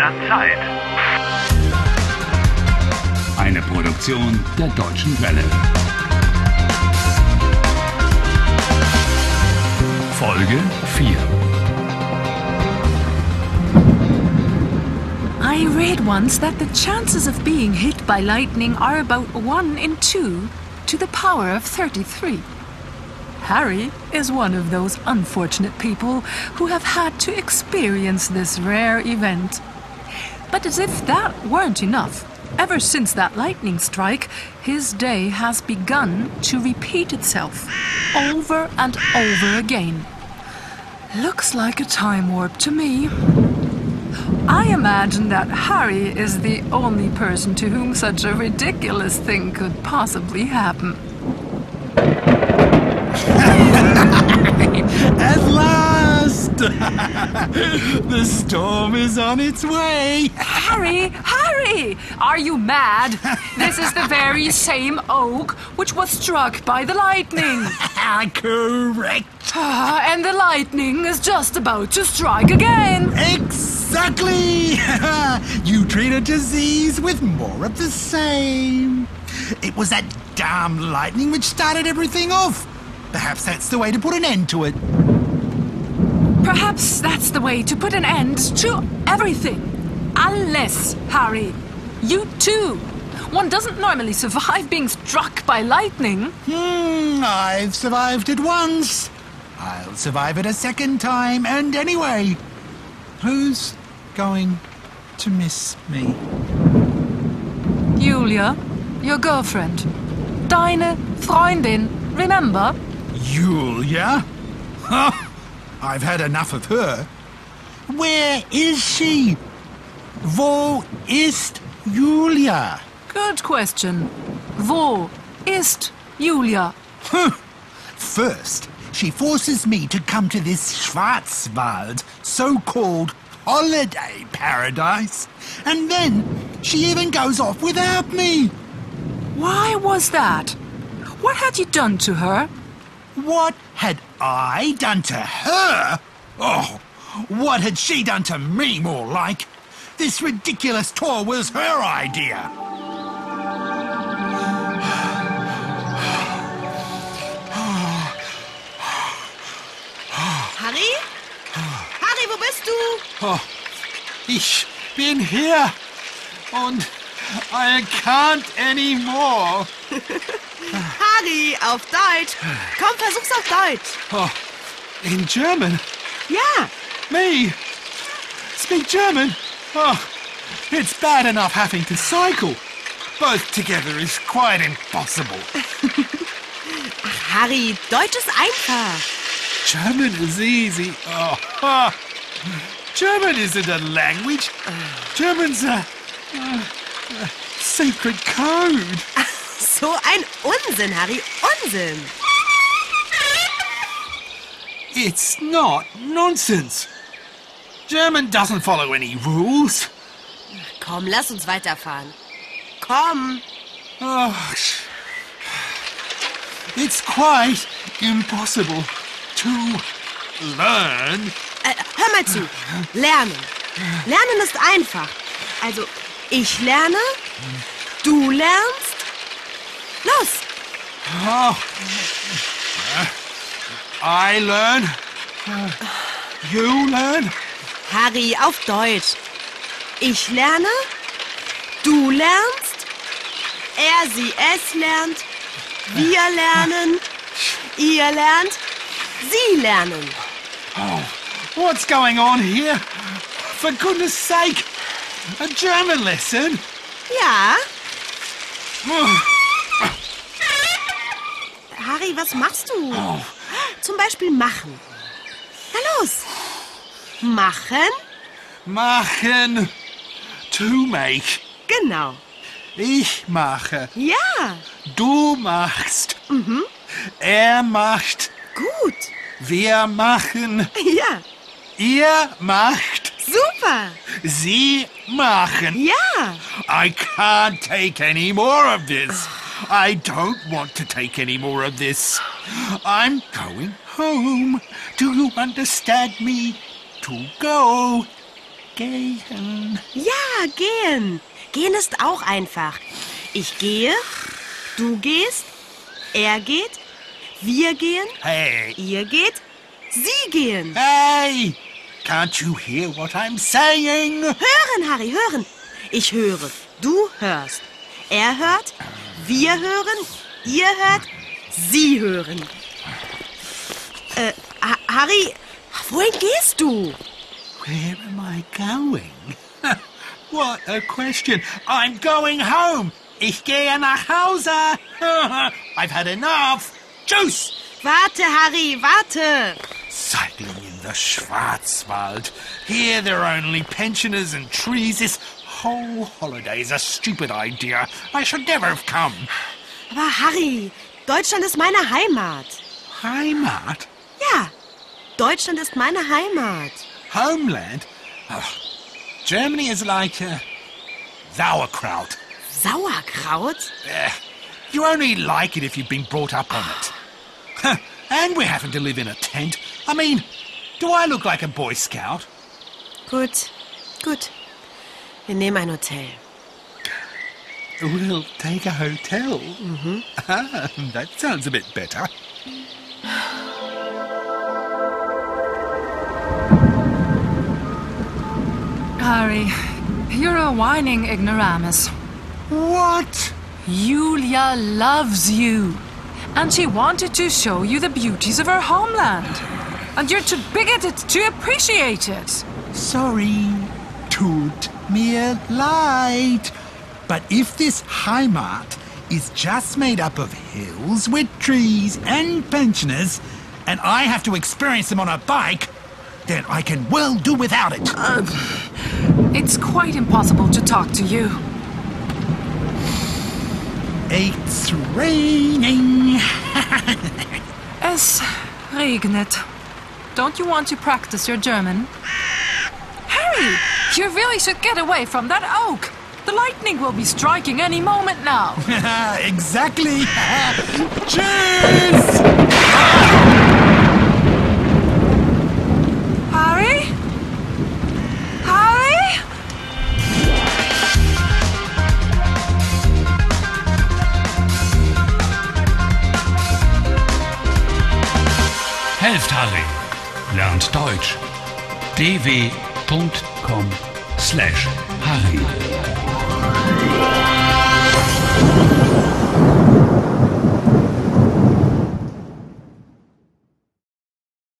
der Zeit. Eine Produktion der Deutschen Welle. Folge 4. I read once that the chances of being hit by lightning are about 1 in 2 to the power of 33. Harry is one of those unfortunate people who have had to experience this rare event. But as if that weren't enough, ever since that lightning strike, his day has begun to repeat itself over and over again. Looks like a time warp to me. I imagine that Harry is the only person to whom such a ridiculous thing could possibly happen. The storm is on its way. Harry, Harry! Are you mad? This is the very same oak which was struck by the lightning. Correct. Ah, and the lightning is just about to strike again. Exactly. you treat a disease with more of the same. It was that damn lightning which started everything off. Perhaps that's the way to put an end to it. Perhaps that's the way to put an end to everything. Unless, Harry, you too. One doesn't normally survive being struck by lightning. Hmm, I've survived it once. I'll survive it a second time. And anyway, who's going to miss me? Julia, your girlfriend. Deine Freundin, remember? Julia? Huh? I've had enough of her. Where is she? Wo ist Julia? Good question. Wo ist Julia? First, she forces me to come to this Schwarzwald, so-called holiday paradise. And then she even goes off without me. Why was that? What had you done to her? What had I done to her? Oh, what had she done to me, more like? This ridiculous tour was her idea. Harry? Harry, wo bist du? Oh, ich bin hier und I can't anymore. Harry, auf Deutsch. Komm, versuch's auf Deutsch. Oh, in German? Ja, Me? Speak German? Oh, it's bad enough having to cycle. Both together is quite impossible. Harry, Deutsch ist einfach. German is easy. Oh, ha. German isn't a language. German's a, a, a secret code. So ein Unsinn, Harry, Unsinn. It's not nonsense. German doesn't follow any rules. Komm, lass uns weiterfahren. Komm. Oh, it's quite impossible to learn. Äh, hör mal zu. Lernen. Lernen ist einfach. Also, ich lerne, du lernst. Los. Oh. I learn. You learn. Harry, auf Deutsch. Ich lerne, du lernst, er, sie, es lernt, wir lernen, ihr lernt, sie lernen. Oh, what's going on here? For goodness sake, a German lesson? Ja, Oh, Harry, was machst du? oh, Zum Beispiel machen. Na los. Machen? machen. To make. Genau. Ich mache. Ja, Du machst. Er macht. gut. Wir machen. Ja, Ihr macht. super. Sie machen. Ja, I can't take any more of this. I don't want to take any more of this. I'm going home. Do you understand me? To go. gehen? Ja, gehen. Gehen ist auch einfach. Ich gehe, du gehst, er geht, wir gehen, Hey, ihr geht, sie gehen. hey! Can't you hear what I'm saying? Hören, Harry, hören. Ich höre, du hörst. Er hört, wir hören, ihr hört, sie hören. Äh, Ha Harry, wohin gehst du? Where am I going? what a question. I'm going home. Ich gehe nach Hause. I've had enough. Juice! Warte, Harry, warte. Cycling in the Schwarzwald. Here there are only pensioners and trees. This whole holiday is a stupid idea. I should never have come. Aber Harry, Deutschland ist meine Heimat. Heimat? Ja, Deutschland ist meine Heimat. Homeland? Ugh. Germany is like uh, sauerkraut. Sauerkraut? Eh, you only like it if you've been brought up on it. And we're having to live in a tent. I mean, do I look like a Boy Scout? Gut, gut. Wir nehmen ein Hotel. We'll take a hotel. Mm-hmm. that sounds a bit better. Harry, you're a whining ignoramus. What? Julia loves you. And she wanted to show you the beauties of her homeland. And you're too bigoted to appreciate it. Sorry. Tut mir leid. But if this Heimat is just made up of hills with trees and pensioners, and I have to experience them on a bike, then I can well do without it. Uh, it's quite impossible to talk to you. It's raining. Es regnet. Don't you want to practice your German? Harry, you really should get away from that oak. The lightning will be striking any moment now. exactly. Cheers! Harry? Harry? Helft Harry. Lernt Deutsch. patreon.com slash Harry.